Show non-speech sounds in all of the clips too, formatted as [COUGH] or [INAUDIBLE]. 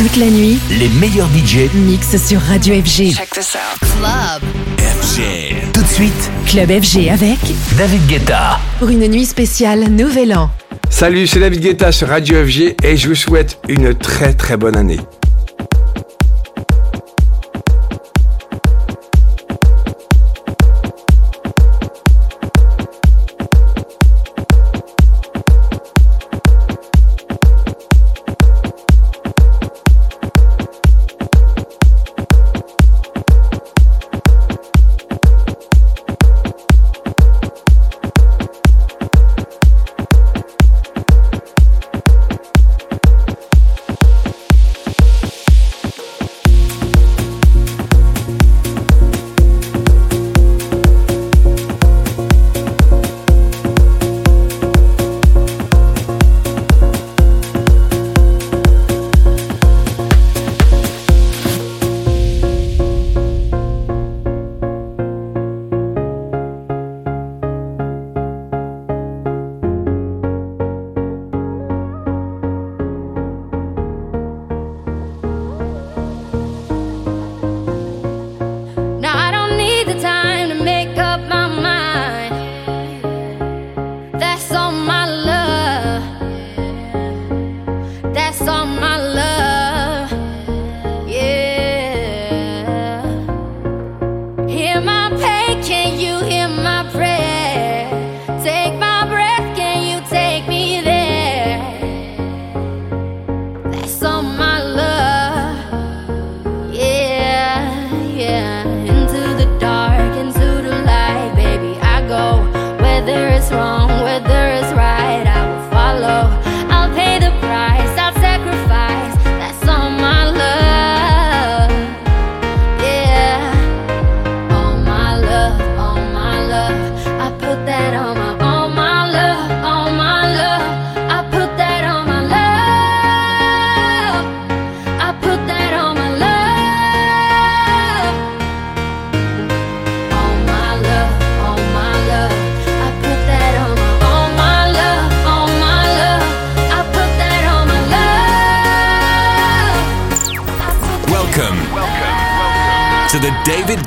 Toute la nuit, les meilleurs DJ mixent sur Radio FG. Check this out. Club FG. Tout de suite, Club FG avec David Guetta. Pour une nuit spéciale Nouvel An. Salut, c'est David Guetta sur Radio FG et je vous souhaite une très très bonne année.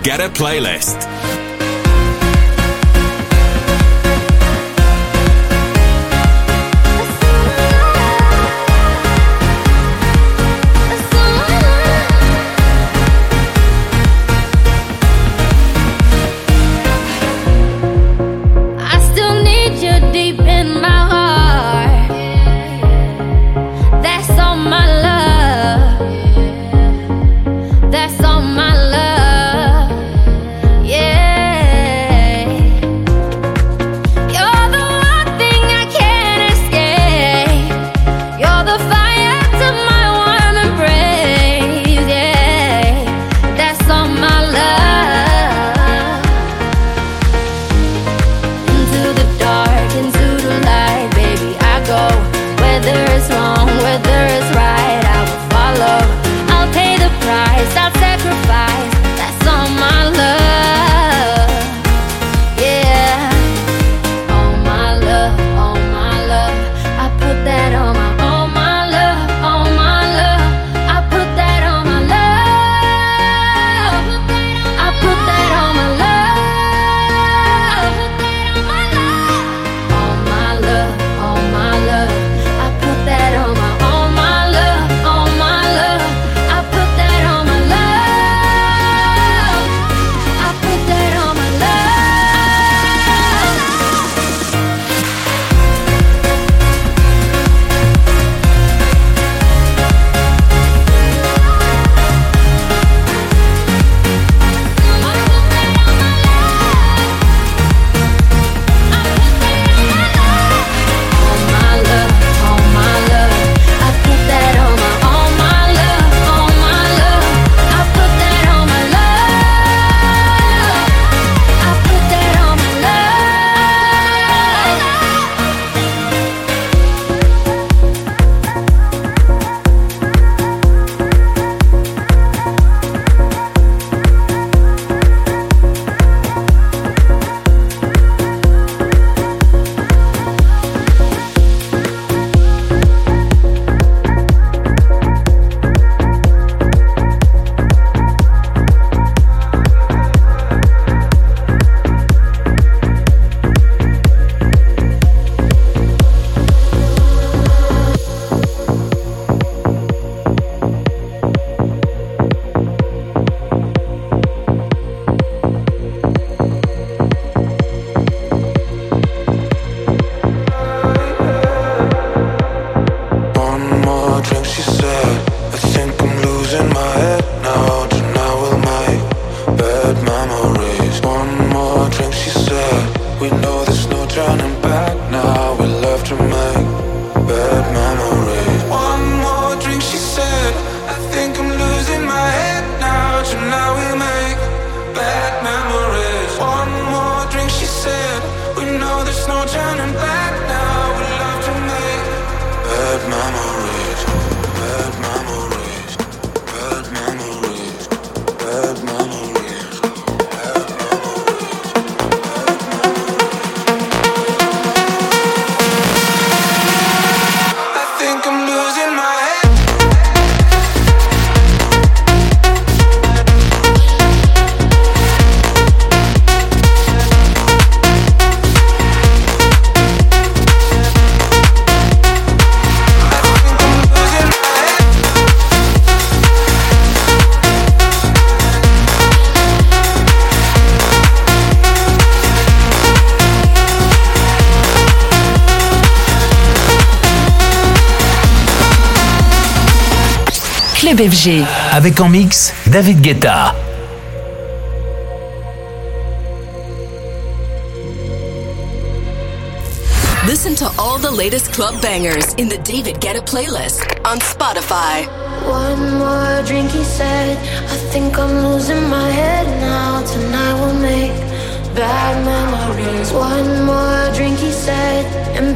Get a playlist. We know there's no drowning Avec en mix David Guetta. Listen to all the latest club bangers in the David Guetta playlist on Spotify. One more drink, he said. I think I'm losing my head now. Tonight we'll make bad memories. One more drink, he said.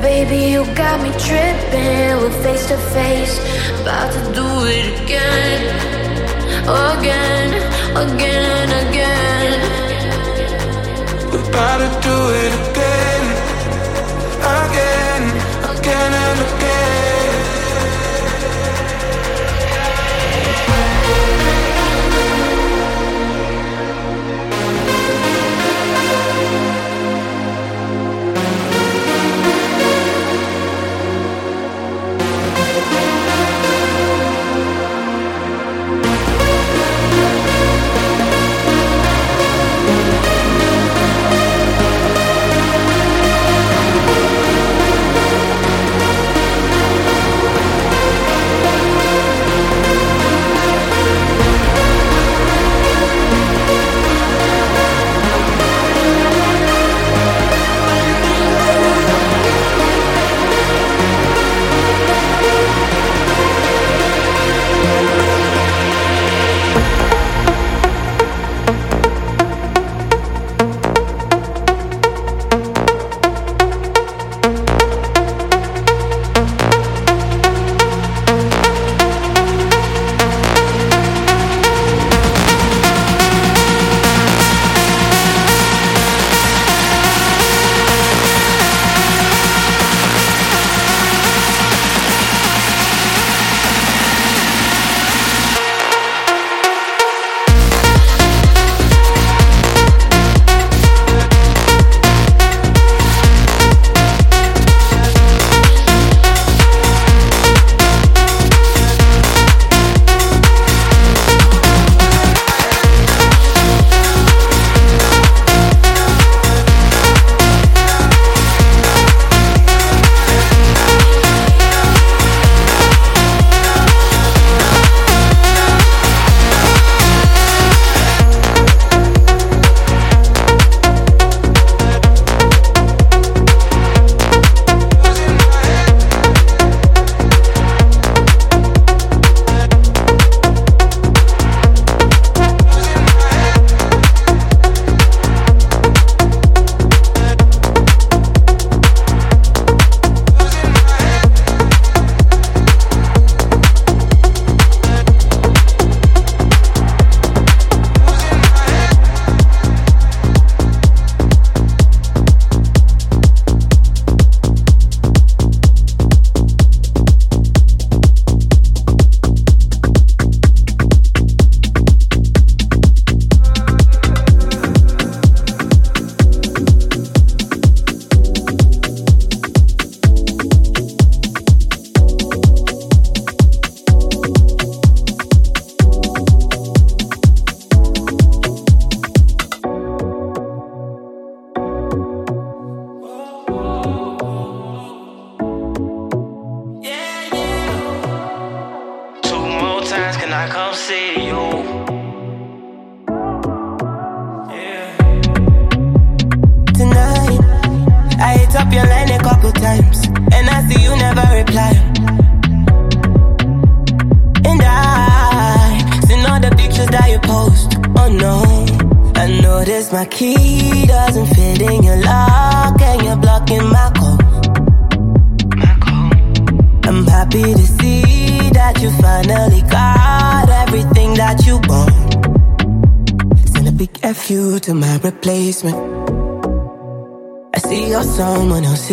Baby, you got me tripping. We're face to face about to do it again, again, again, again. We're about to do it again,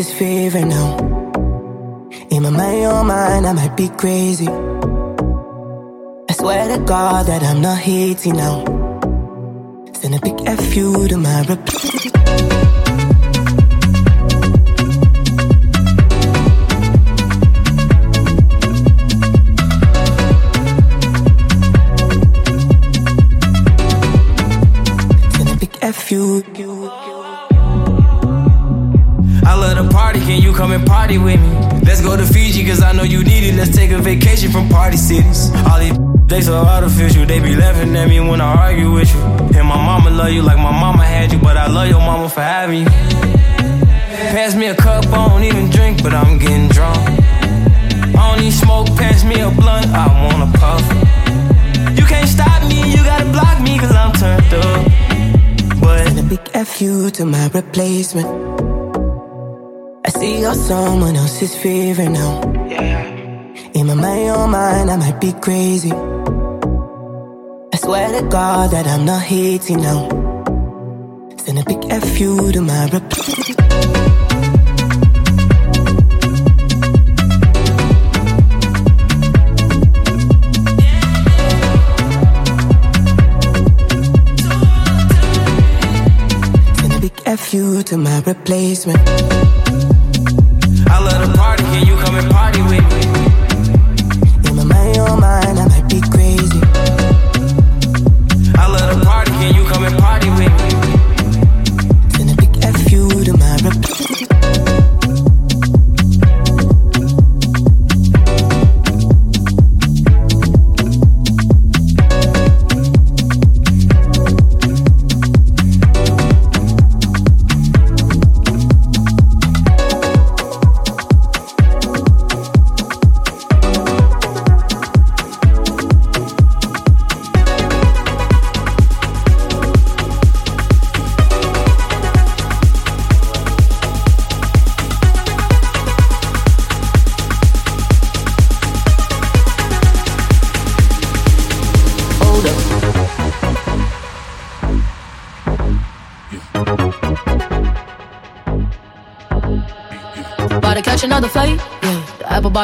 else's favorite now. In my mind, your mind, I might be crazy. I swear to God that I'm not hating now. Send a big FU to my replacement. Send a come and party with me? Let's go to Fiji, cause I know you need it. Let's take a vacation from party cities. All these [LAUGHS] they so artificial, they be laughing at me when I argue with you. And my mama love you like my mama had you, but I love your mama for having you. Pass me a cup, I don't even drink, but I'm getting drunk. I don't need smoke, pass me a blunt, I wanna puff. You can't stop me, you gotta block me, cause I'm turned up. But a big FU to my replacement. I see you're someone else's favorite now. In my mind, your mind, I might be crazy. I swear to God that I'm not hating now. Send a big FU to my replacement. Send a big FU to my replacement.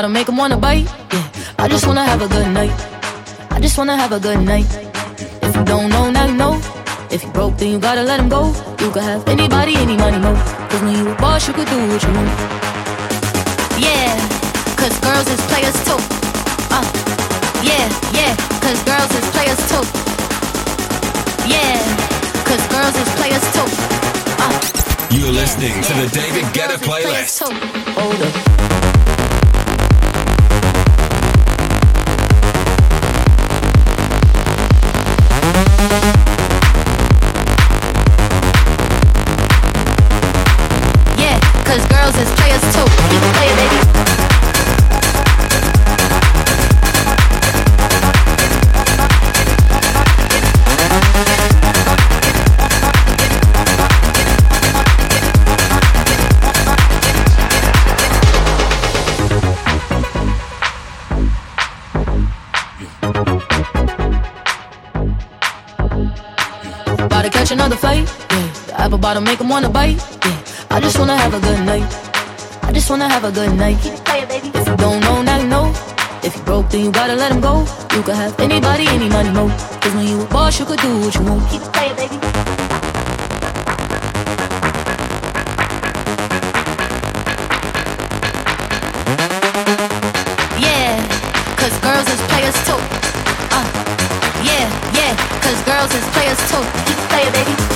The apple bottom make 'em wanna bite, yeah. I just wanna have a good night. I just wanna have a good night. If you don't know, now you know. If you broke, then you gotta let him go. You could have anybody, any money, mo. Cause when you a boss, you could do what you want. Yeah, cause girls is players too. Uh, yeah, yeah, cause girls is players too. Yeah, cause girls is players too. Uh, You're listening to the David Guetta Players playlist. Hold up. Apple bottom make 'em wanna bite. Yeah, I just wanna have a good night. I just wanna have a good night. Keep player, baby If you don't know, now you know. If you broke, then you gotta let him go. You could have anybody, any money, mo. Cause when you a boss, you could do what you want. Keep playing, baby. Yeah, cause girls is players too. Uh, yeah, yeah, cause girls is players too. Keep playing, baby.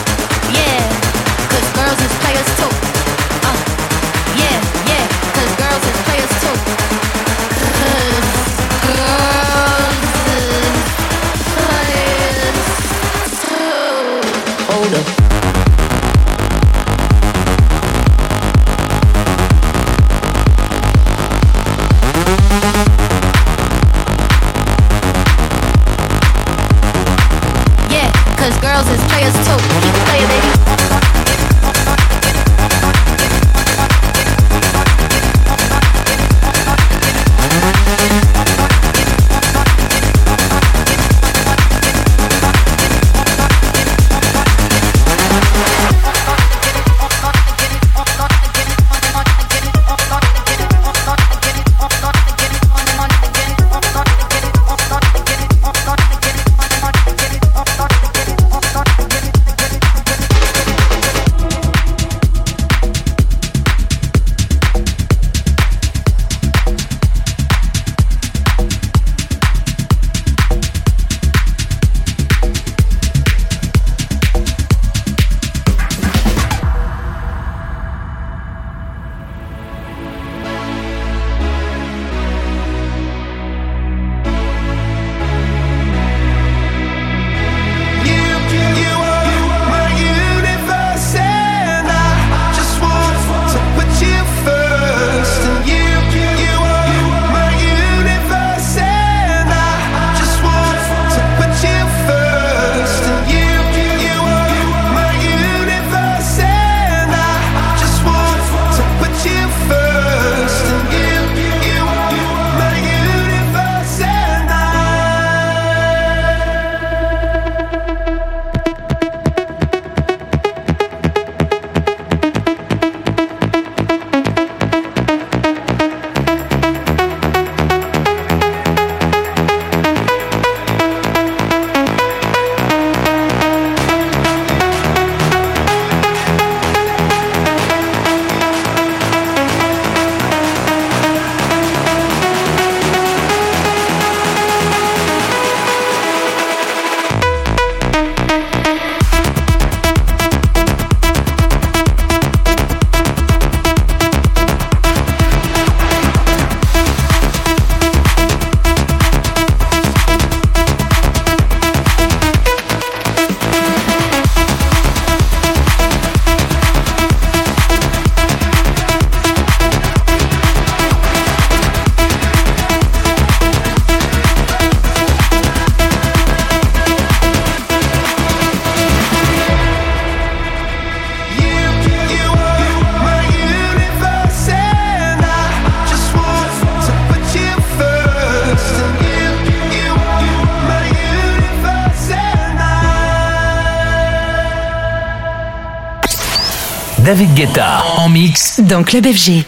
Guetta en mix dans Club FG.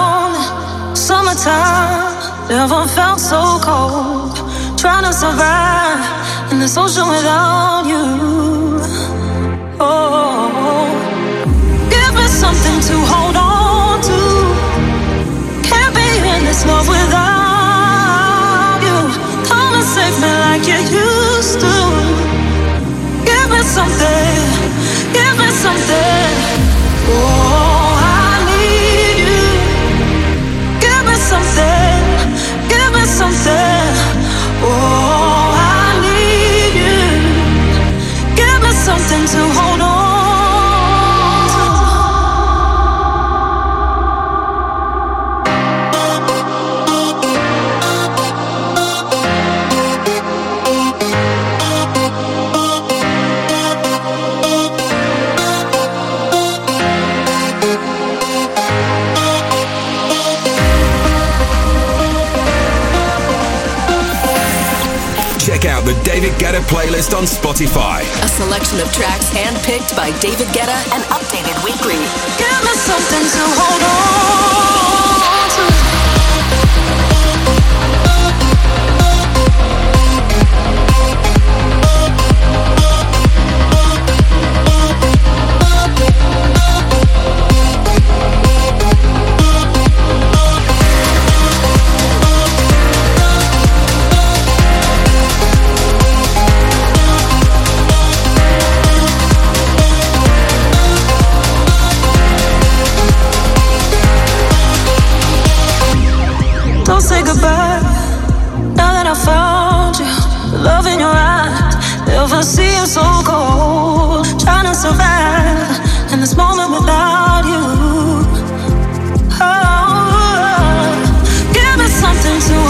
alone. Summertime never felt so cold. Trying to survive in this ocean without you. Oh, give me something to hold on to. Can't be in this love without you. Come and save me like you used to. Give me something. Give me something. Oh. David Guetta playlist on Spotify. A selection of tracks handpicked by David Guetta and updated weekly. Give me something to hold on. see I'm so cold, trying to survive in this moment without you. Oh, give me something to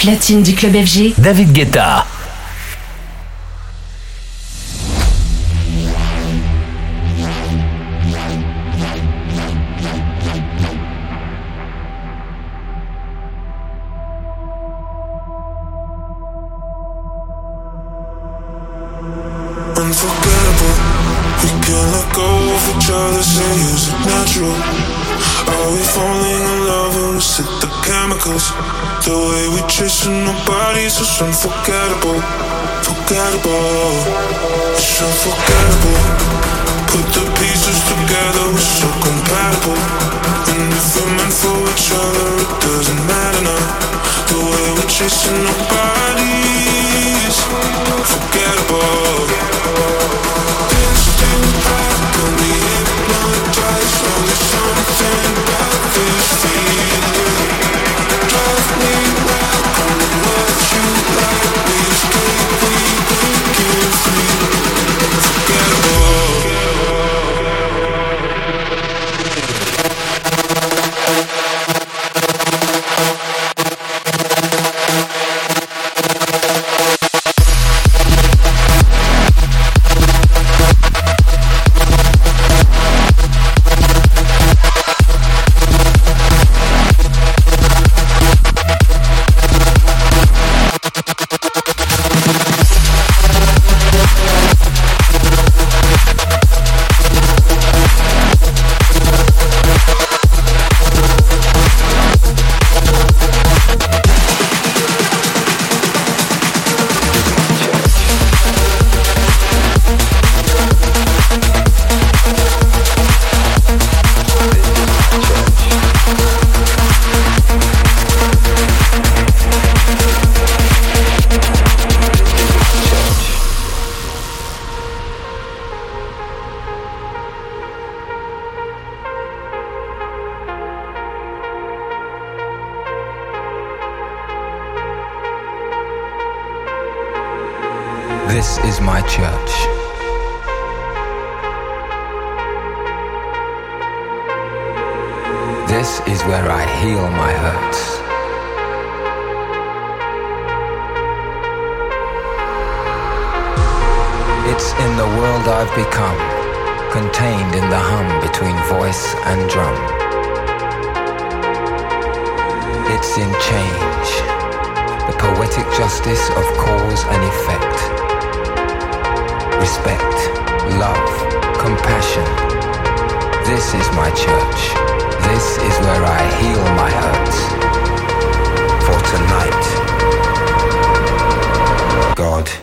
platine du club FG, David Guetta.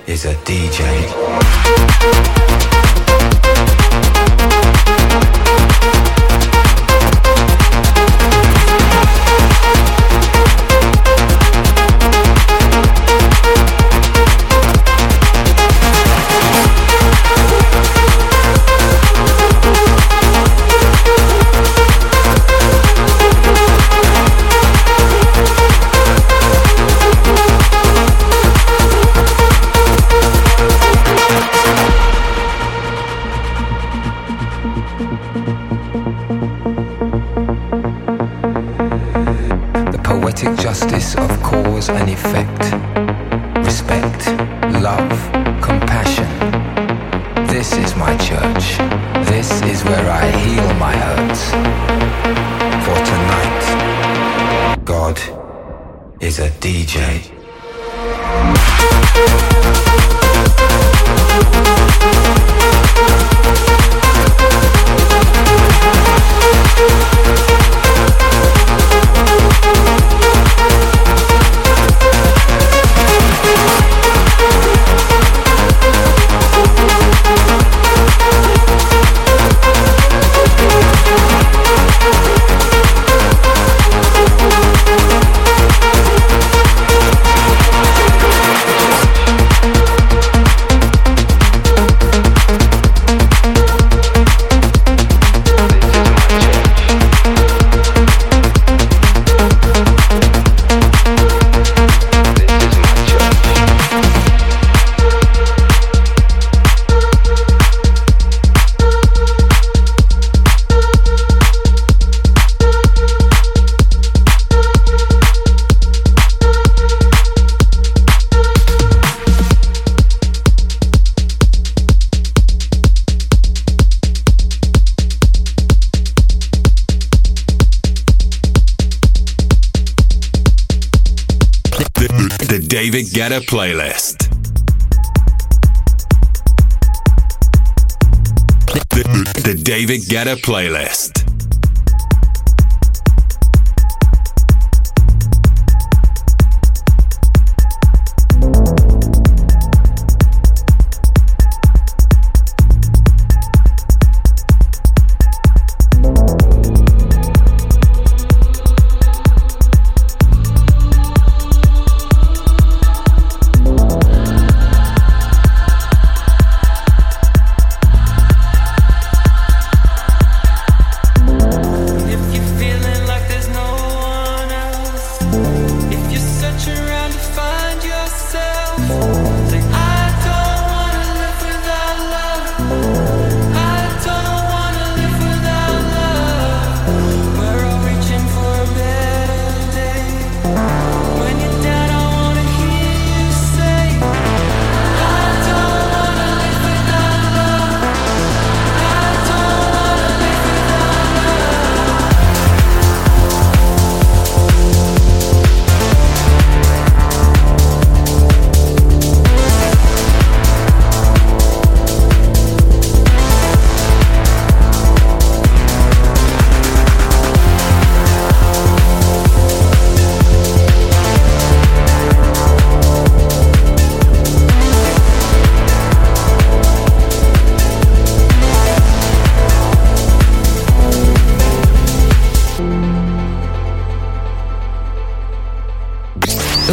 Is a DJ. David playlist. The, the David Guetta playlist.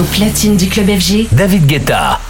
Platine du club FG, David Guetta.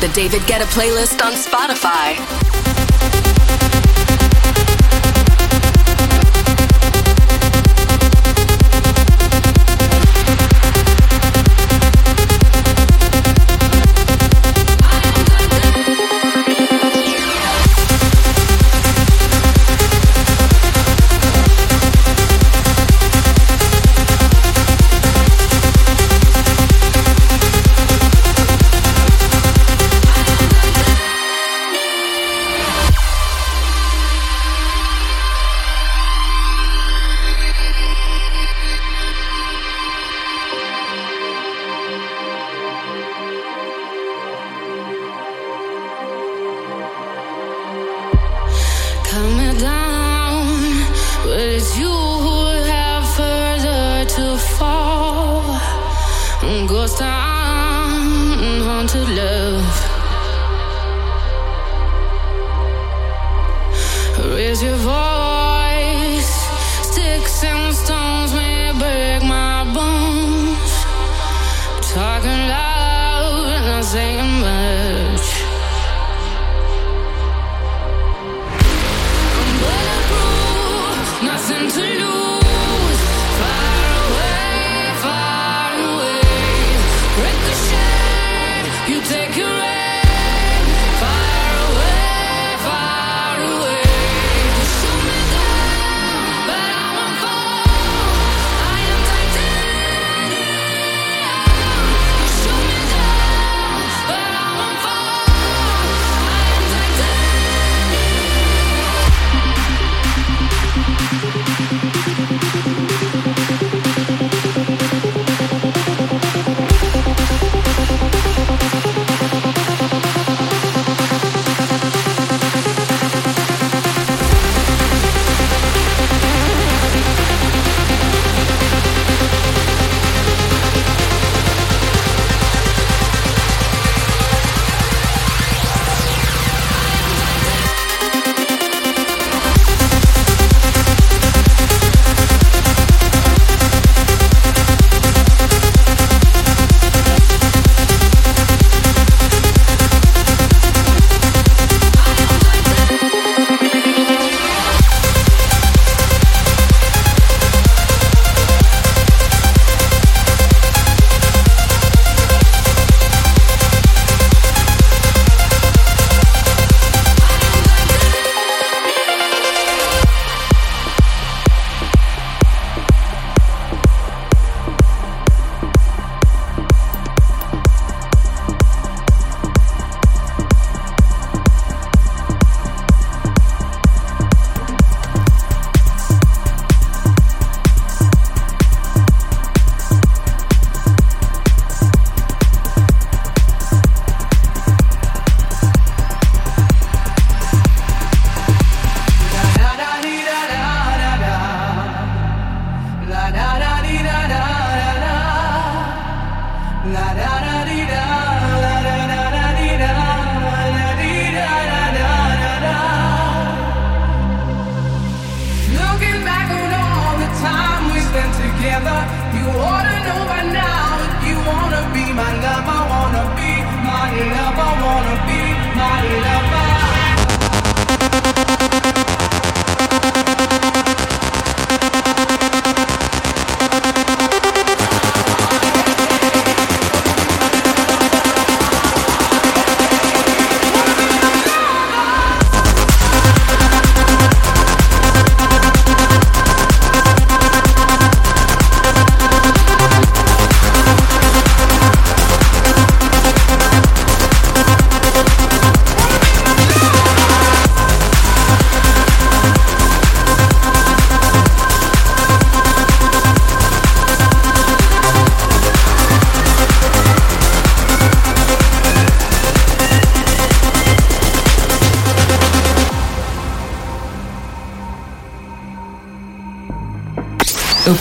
The David Guetta playlist on Spotify.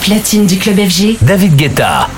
platine du club FG. David Guetta.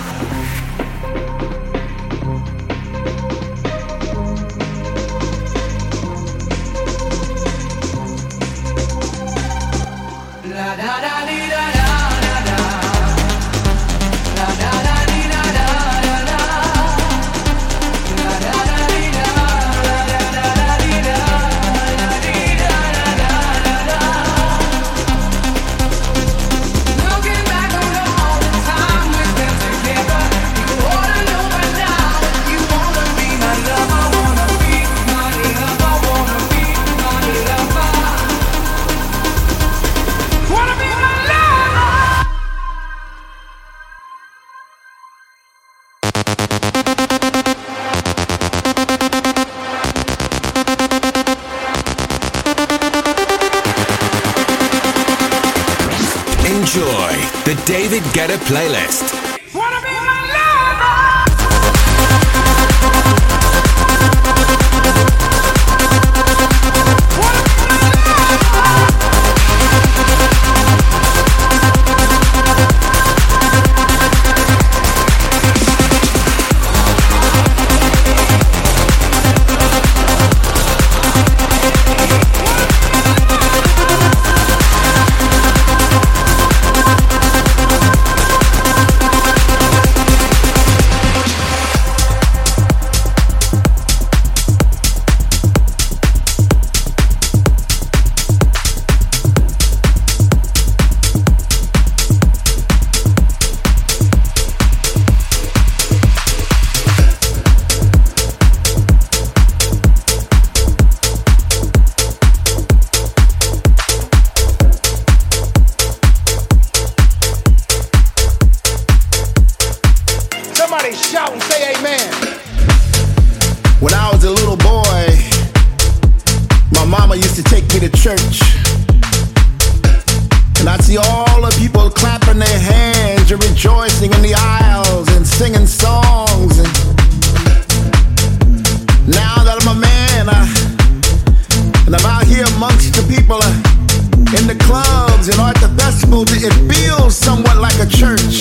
And I'm out here amongst the people uh, in the clubs and at the festivals. It feels somewhat like a church.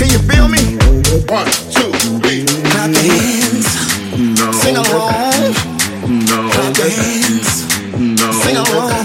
Can you feel me? One, two, three. Clap your hands. No. Sing along. No. Clap your hands. No. Sing along.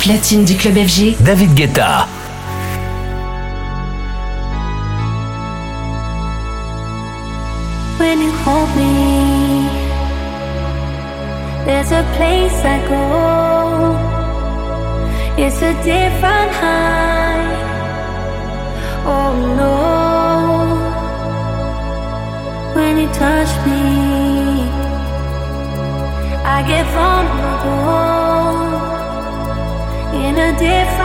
platine du club FG, David Guetta. When you hold me, there's a place I go. It's a different high. Oh no. When you touch me, I get vulnerable different.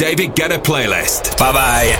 David Guetta playlist. Bye bye.